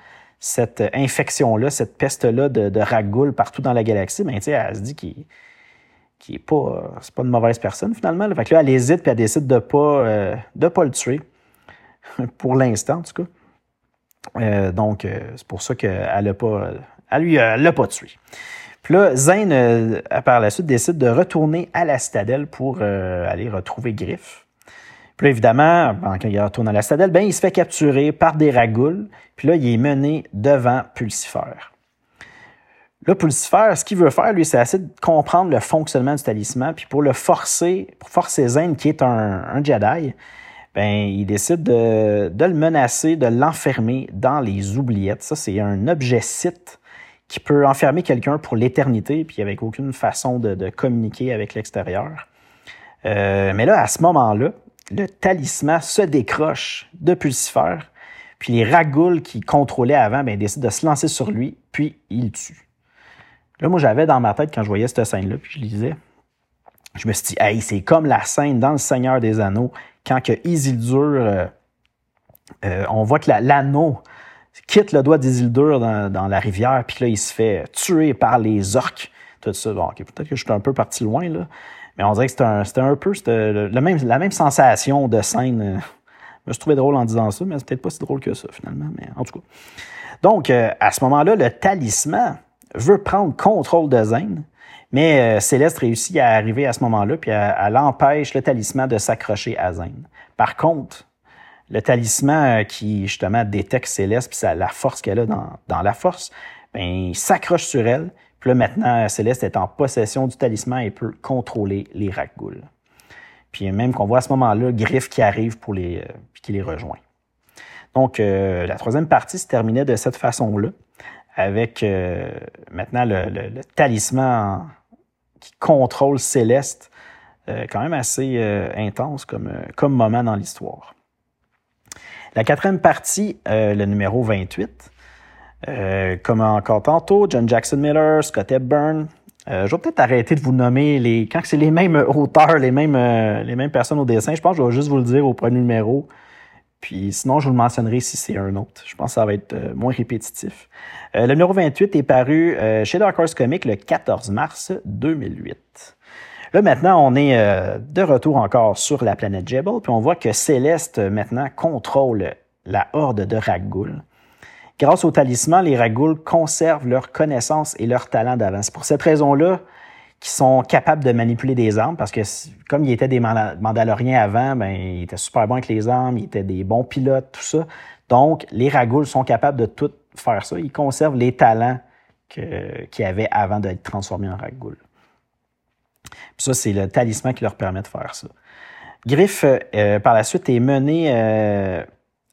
cette infection-là, cette peste-là de, de partout dans la galaxie, mais ben, elle se dit qu'il qui est pas, c'est pas une mauvaise personne finalement. Fait que là, elle hésite puis elle décide de pas, euh, de pas le tuer. pour l'instant, en tout cas. Euh, donc, euh, c'est pour ça qu'elle a pas, elle lui, elle l'a pas tué. Puis là, Zane, par la suite, décide de retourner à la citadelle pour aller retrouver Griff. Puis là, évidemment, quand il retourne à la citadelle, ben, il se fait capturer par des ragoules. Puis là, il est mené devant Pulsifer. Là, Pulsifer, ce qu'il veut faire, lui, c'est essayer de comprendre le fonctionnement du talisman. Puis pour le forcer, pour forcer Zane, qui est un, Jedi, ben, il décide de, de le menacer, de l'enfermer dans les oubliettes. Ça, c'est un objet site qui peut enfermer quelqu'un pour l'éternité, puis avec aucune façon de, communiquer avec l'extérieur. Euh, mais là, à ce moment-là, le talisman se décroche de Pulsifer, puis les ragoules qui contrôlaient avant ben, décident de se lancer sur lui, puis il tue. Là, moi, j'avais dans ma tête, quand je voyais cette scène-là, puis je lisais, je me suis dit, hey, c'est comme la scène dans Le Seigneur des Anneaux, quand que Isildur, euh, euh, on voit que l'anneau quitte le doigt d'Isildur dans, dans la rivière, puis là, il se fait tuer par les orques. Tout ça. Bon, peut-être que je suis un peu parti loin, là. Mais on dirait que c'était un, un, peu le, même, la même sensation de scène. Je me suis trouvé drôle en disant ça, mais c'est peut-être pas si drôle que ça, finalement. Mais en tout cas. Donc, euh, à ce moment-là, le talisman veut prendre contrôle de Zane, mais euh, Céleste réussit à arriver à ce moment-là, puis elle, empêche le talisman de s'accrocher à Zane. Par contre, le talisman euh, qui, justement, détecte Céleste, puis la force qu'elle a dans, la force, ben, il s'accroche sur elle. Puis là, maintenant, Céleste est en possession du talisman et peut contrôler les Rakghouls. Puis même qu'on voit à ce moment-là Griff qui arrive pour les, euh, puis qui les rejoint. Donc, euh, la troisième partie se terminait de cette façon-là, avec maintenant le, talisman qui contrôle Céleste, quand même assez intense comme, comme moment dans l'histoire. La quatrième partie, euh, le numéro 28, euh, comme encore tantôt, John Jackson Miller, Scott Hepburn. Euh, je vais peut-être arrêter de vous nommer les. Quand c'est les mêmes auteurs, les mêmes, les mêmes personnes au dessin, je pense que je vais juste vous le dire au premier numéro. Puis sinon, je vous le mentionnerai si c'est un autre. Je pense que ça va être moins répétitif. le numéro 28 est paru chez Dark Horse Comics le 14 mars 2008. Là, maintenant, on est euh, de retour encore sur la planète Jebel, puis on voit que Céleste, maintenant, contrôle la horde de Raggoul. Grâce au talisman, les Raggoul conservent leurs connaissances et leurs talents d'avant. C'est pour cette raison-là qu'ils sont capables de manipuler des armes, parce que comme ils étaient des Mandaloriens avant, ben, ils étaient super bons avec les armes, ils étaient des bons pilotes, tout ça. Donc, les Raggoul sont capables de tout faire ça. Ils conservent les talents qu'ils avaient avant d'être transformés en Raggoul ça, c'est le talisman qui leur permet de faire ça. Griff, euh, par la suite, est mené euh,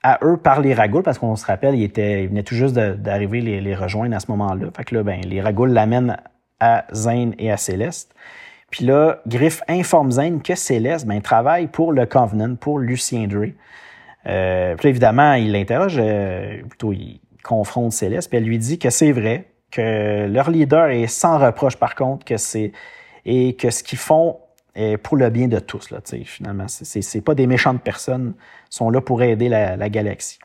à eux par les Ragouls, parce qu'on se rappelle, il, était, venait tout juste d'arriver les, les, rejoindre à ce moment-là. Fait que là, ben, les Ragouls l'amènent à Zane et à Céleste. Puis là, Griff informe Zane que Céleste ben, travaille pour le Covenant, pour Lucien Dre. Euh, puis évidemment, il l'interroge, euh, plutôt il confronte Céleste, puis elle lui dit que c'est vrai, que leur leader est sans reproche par contre, que c'est et que ce qu'ils font est pour le bien de tous. Là, finalement, c'est, pas des méchantes personnes, sont là pour aider la, galaxie.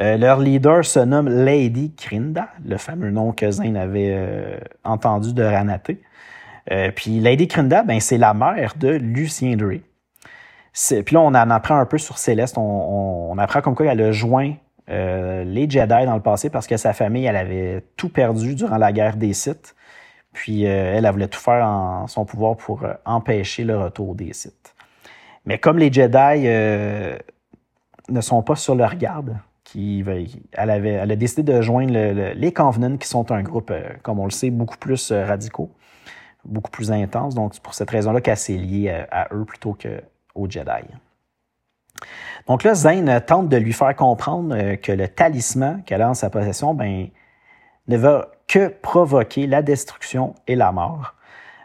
Euh, leur leader se nomme Lady Krinda, le fameux nom que Zane avait euh, entendu de Ranaté. Euh, puis Lady Krinda, ben, c'est la mère de Lucien Dre. Puis là, on en apprend un peu sur Céleste. On, apprend comme quoi elle a joint les Jedi dans le passé parce que sa famille, elle avait tout perdu durant la guerre des Sith. Puis elle, elle voulait tout faire en son pouvoir pour empêcher le retour des Sith. Mais comme les Jedi ne sont pas sur leur garde, elle, avait, a décidé de joindre les Covenants, qui sont un groupe, comme on le sait, beaucoup plus radicaux, beaucoup plus intense. Donc, c'est pour cette raison-là qu'elle s'est liée à, eux plutôt qu'aux Jedi. Donc là, Zane tente de lui faire comprendre que le talisman qu'elle a en sa possession, ben, ne va que provoquer la destruction et la mort.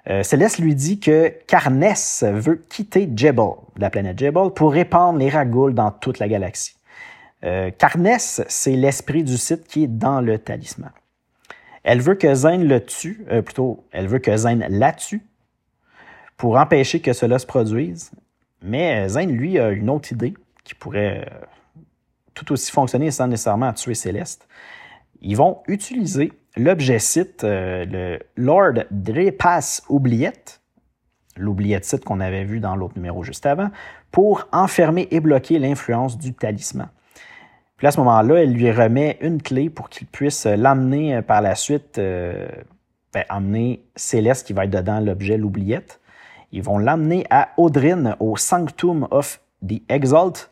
Euh, Céleste lui dit que Carnès veut quitter Jebel, la planète Jebel, pour répandre les ragoules dans toute la galaxie. Euh, Carnès, c'est l'esprit du site qui est dans le talisman. Elle veut que Zane le tue, euh, plutôt, elle veut que Zane la tue pour empêcher que cela se produise. Mais Zane, lui, a une autre idée qui pourrait tout aussi fonctionner sans nécessairement tuer Céleste. Ils vont utiliser l'objet site, euh, le Lord Drepas Oubliette, l'oubliette site qu'on avait vu dans l'autre numéro juste avant, pour enfermer et bloquer l'influence du talisman. Puis à ce moment-là, elle lui remet une clé pour qu'il puisse l'emmener euh, par la suite, euh, ben, emmener Céleste qui va être dedans l'objet, l'oubliette. Ils vont l'emmener à Audrine, au Sanctum of the Exalt,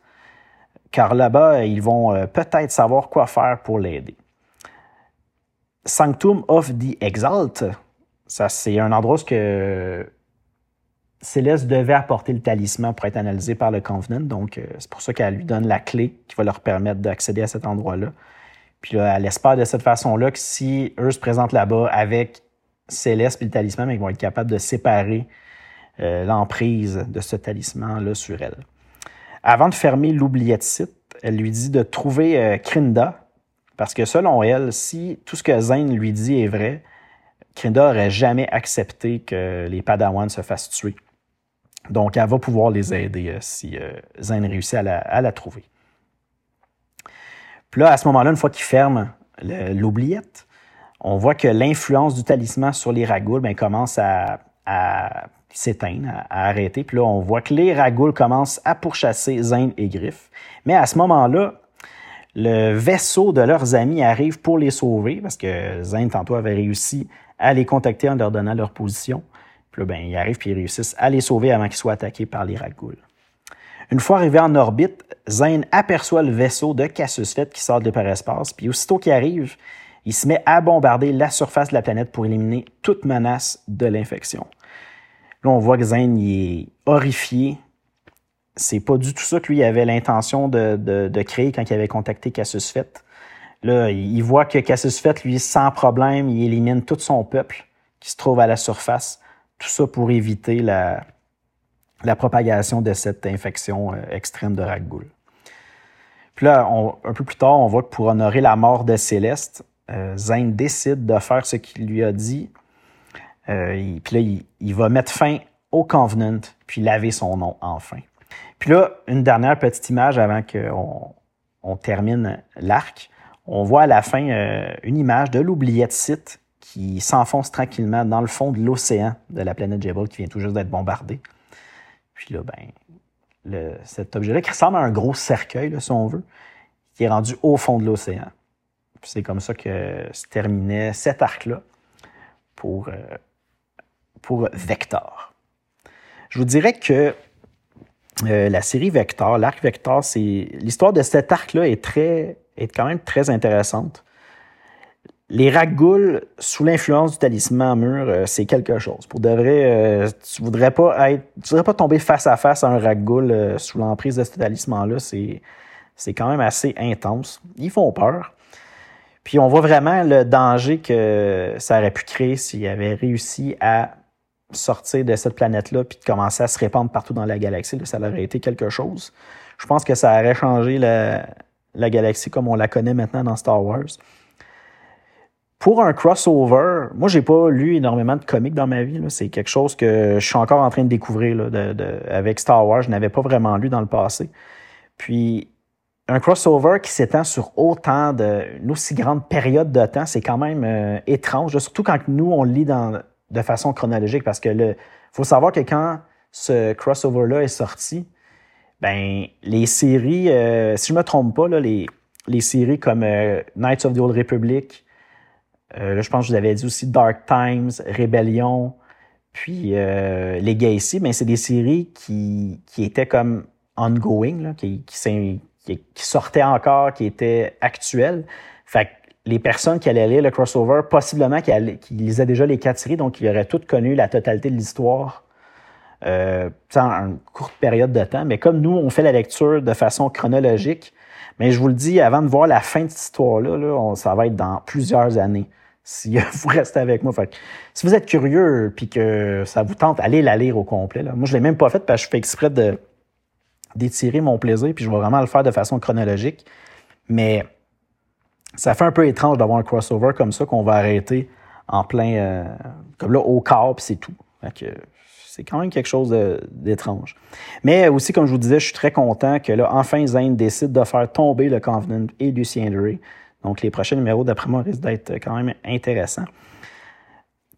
car là-bas, ils vont euh, peut-être savoir quoi faire pour l'aider. Sanctum of the Exalt, ça c'est un endroit où que Céleste devait apporter le talisman pour être analysé par le Covenant, donc euh, c'est pour ça qu'elle lui donne la clé qui va leur permettre d'accéder à cet endroit-là. Puis elle espère de cette façon-là que si eux se présentent là-bas avec Céleste et le talisman, ils vont être capables de séparer euh, l'emprise de ce talisman-là sur elle. Avant de fermer l'oubliette site, elle lui dit de trouver euh, Krinda, parce que selon elle, si tout ce que Zane lui dit est vrai, Krinda n'aurait jamais accepté que les Padawans se fassent tuer. Donc, elle va pouvoir les aider euh, si Zane réussit à la, trouver. Puis là, à ce moment-là, une fois qu'il ferme l'oubliette, on voit que l'influence du talisman sur les ragoules ben, commence à, s'éteindre, à, arrêter. Puis là, on voit que les ragoules commencent à pourchasser Zane et Griff. Mais à ce moment-là, le vaisseau de leurs amis arrive pour les sauver parce que Zane, tantôt, avait réussi à les contacter en leur donnant leur position. Là, ben, ils arrivent puis ils réussissent à les sauver avant qu'ils soient attaqués par les ragoules. Une fois arrivé en orbite, Zane aperçoit le vaisseau de Cassius Fett qui sort de l'hyperespace, puis aussitôt qu'il arrive, il se met à bombarder la surface de la planète pour éliminer toute menace de l'infection. Là, on voit que Zane est horrifié. C'est pas du tout ça que lui avait l'intention de, créer quand il avait contacté Cassius Fett. Là, il voit que Cassius Fett, lui, sans problème, il élimine tout son peuple qui se trouve à la surface. Tout ça pour éviter la, propagation de cette infection euh, extrême de Raggoul. Puis là, un peu plus tard, on voit que pour honorer la mort de Céleste, euh, décide de faire ce qu'il lui a dit. Euh, puis là, il, va mettre fin au Covenant, puis laver son nom enfin. Puis là, une dernière petite image avant qu'on on termine l'arc. On voit à la fin euh, une image de l'oubliette qui s'enfonce tranquillement dans le fond de l'océan de la planète Jebel qui vient tout juste d'être bombardée. Puis là, ben, cet objet-là qui ressemble à un gros cercueil, si on veut, qui est rendu au fond de l'océan. C'est comme ça que se terminait cet arc-là pour, euh, Vector. Je vous dirais que euh, la série Vector, l'arc Vector, c'est l'histoire de cet arc-là est très est quand même très intéressante. Les ragoules sous l'influence du talisman mur, euh, c'est quelque chose. Pour de vrai, tu voudrais pas être, tu voudrais pas tomber face à face à un ragoule sous l'emprise de ce talisman-là. C'est, c'est quand même assez intense. Ils font peur. Puis on voit vraiment le danger que ça aurait pu créer s'il avait réussi à sortir de cette planète-là puis de commencer à se répandre partout dans la galaxie. ça aurait été quelque chose. Je pense que ça aurait changé la, galaxie comme on la connaît maintenant dans Star Wars. Pour un crossover, moi, j'ai pas lu énormément de comics dans ma vie. C'est quelque chose que je suis encore en train de découvrir avec Star Wars. Je n'avais pas vraiment lu dans le passé. Puis, un crossover qui s'étend sur autant de, une aussi grande période de temps, c'est quand même euh, étrange, surtout quand nous, on lit dans, de façon chronologique, parce que le faut savoir que quand ce crossover-là est sorti, ben les séries, euh, si je me trompe pas, là, les, les séries comme euh, Knights of the Old Republic, là, je pense que je vous avais dit aussi Dark Times, Rebellion, puis Legacy, ben c'est des séries qui, qui étaient comme ongoing, là, qui, qui qui, sortait encore, qui était actuel. Fait que les personnes qui allaient lire le crossover, possiblement qui, lisaient déjà les quatre séries, donc ils auraient toutes connu la totalité de l'histoire euh, en une courte période de temps. Mais comme nous, on fait la lecture de façon chronologique, mais je vous le dis, avant de voir la fin de cette histoire-là, là, ça va être dans plusieurs années si vous restez avec moi. Si vous êtes curieux puis que ça vous tente, allez la lire au complet. Moi, je l'ai même pas fait parce que je fais exprès de d'étirer mon plaisir, puis je vais vraiment le faire de façon chronologique. Mais ça fait un peu étrange d'avoir un crossover comme ça qu'on va arrêter en plein, euh, comme là, au corps, puis c'est tout. C'est quand même quelque chose d'étrange. Mais aussi, comme je vous disais, je suis très content que là, enfin, Zane décide de faire tomber le Covenant et Lucien Drury. Donc, les prochains numéros, d'après moi, risquent d'être quand même intéressants.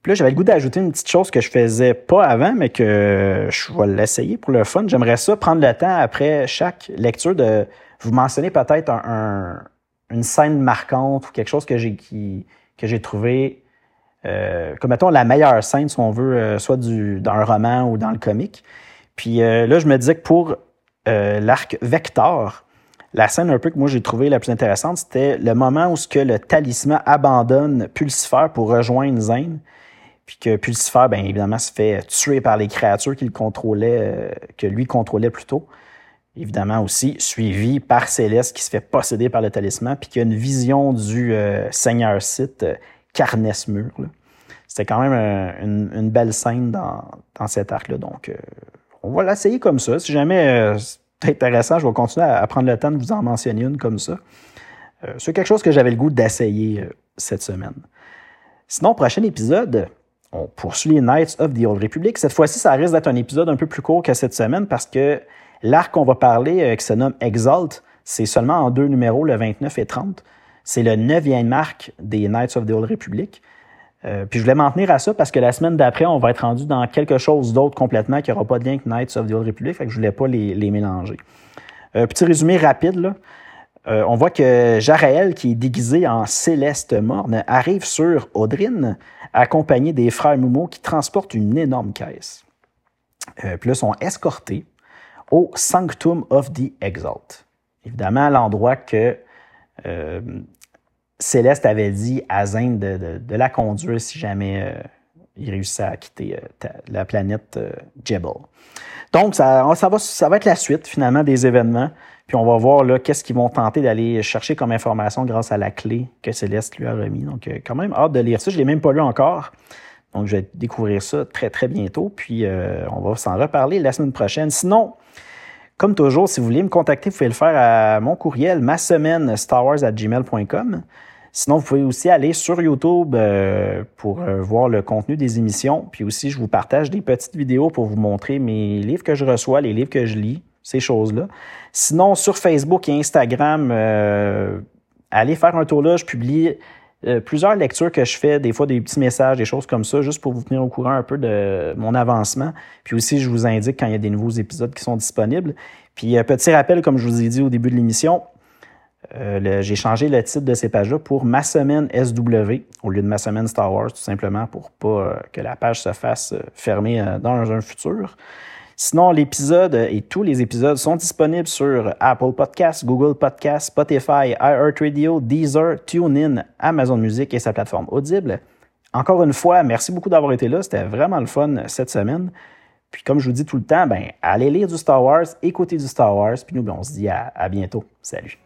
Puis là, j'avais le goût d'ajouter une petite chose que je faisais pas avant, mais que je vais l'essayer pour le fun. J'aimerais ça prendre le temps après chaque lecture de vous mentionner peut-être un, une scène marquante ou quelque chose que j'ai trouvé euh, comme mettons la meilleure scène si on veut, euh, soit du, dans un roman ou dans le comique. Puis euh, là, je me disais que pour l'arc Vector. La scène un peu que moi j'ai trouvé la plus intéressante, c'était le moment où que le talisman abandonne Pulsifer pour rejoindre Zane. Puis que Pulsifer, bien évidemment, se fait tuer par les créatures qu'il contrôlait, que lui contrôlait plutôt évidemment aussi suivi par Céleste qui se fait posséder par le talisman, puis qui a une vision du Seigneur Sith, euh, Carnesmur. C'était quand même euh, une, belle scène dans, cet arc-là. Donc, on va l'essayer comme ça. Si jamais c'est intéressant, je vais continuer à, prendre le temps de vous en mentionner une comme ça. c'est quelque chose que j'avais le goût d'essayer cette semaine. Sinon, prochain épisode, on poursuit les Knights of the Old Republic. Cette fois-ci, ça risque d'être un épisode un peu plus court que cette semaine parce que L'arc qu'on va parler, euh, qui se nomme Exalt, c'est seulement en deux numéros, le 29 et 30. C'est le neuvième marque des Knights of the Old Republic. Euh, puis je voulais m'en tenir à ça parce que la semaine d'après, on va être rendu dans quelque chose d'autre complètement qui n'aura pas de lien avec Knights of the Old Republic, fait que je voulais pas les, mélanger. Euh, petit résumé rapide, là. on voit que Jaraël, qui est déguisé en Céleste Morne, arrive sur Audrine, accompagné des frères Moumo qui transportent une énorme caisse. puis là, sont escortés au Sanctum of the Exalt. Évidemment, l'endroit que euh, Céleste avait dit à Zane de, la conduire si jamais euh, il réussissait à quitter euh, la planète Jebel. Donc, ça, ça, va, ça va être la suite finalement des événements. Puis on va voir qu'est-ce qu'ils vont tenter d'aller chercher comme information grâce à la clé que Céleste lui a remis. Donc, quand même hâte de lire ça. Je ne l'ai même pas lu encore. Donc, je vais découvrir ça très, très bientôt. Puis, on va s'en reparler la semaine prochaine. Sinon, comme toujours, si vous voulez me contacter, vous pouvez le faire à mon courriel, ma semaine starwars@gmail.com. Sinon, vous pouvez aussi aller sur YouTube euh, pour euh, voir le contenu des émissions. Puis aussi, je vous partage des petites vidéos pour vous montrer mes livres que je reçois, les livres que je lis, ces choses-là. Sinon, sur Facebook et Instagram, euh, allez faire un tour là. Je publie plusieurs lectures que je fais, des fois des petits messages, des choses comme ça, juste pour vous tenir au courant un peu de mon avancement. Puis aussi, je vous indique quand il y a des nouveaux épisodes qui sont disponibles. Puis, petit rappel, comme je vous ai dit au début de l'émission, euh, j'ai changé le titre de ces pages-là pour Ma semaine SW au lieu de Ma semaine Star Wars, tout simplement pour pas que la page se fasse fermer dans un futur. Sinon, l'épisode et tous les épisodes sont disponibles sur Apple Podcasts, Google Podcasts, Spotify, iHeartRadio, Deezer, TuneIn, Amazon Music et sa plateforme Audible. Encore une fois, merci beaucoup d'avoir été là. C'était vraiment le fun cette semaine. Puis comme je vous dis tout le temps, ben, allez lire du Star Wars, écoutez du Star Wars, puis nous, ben, on se dit à bientôt. Salut.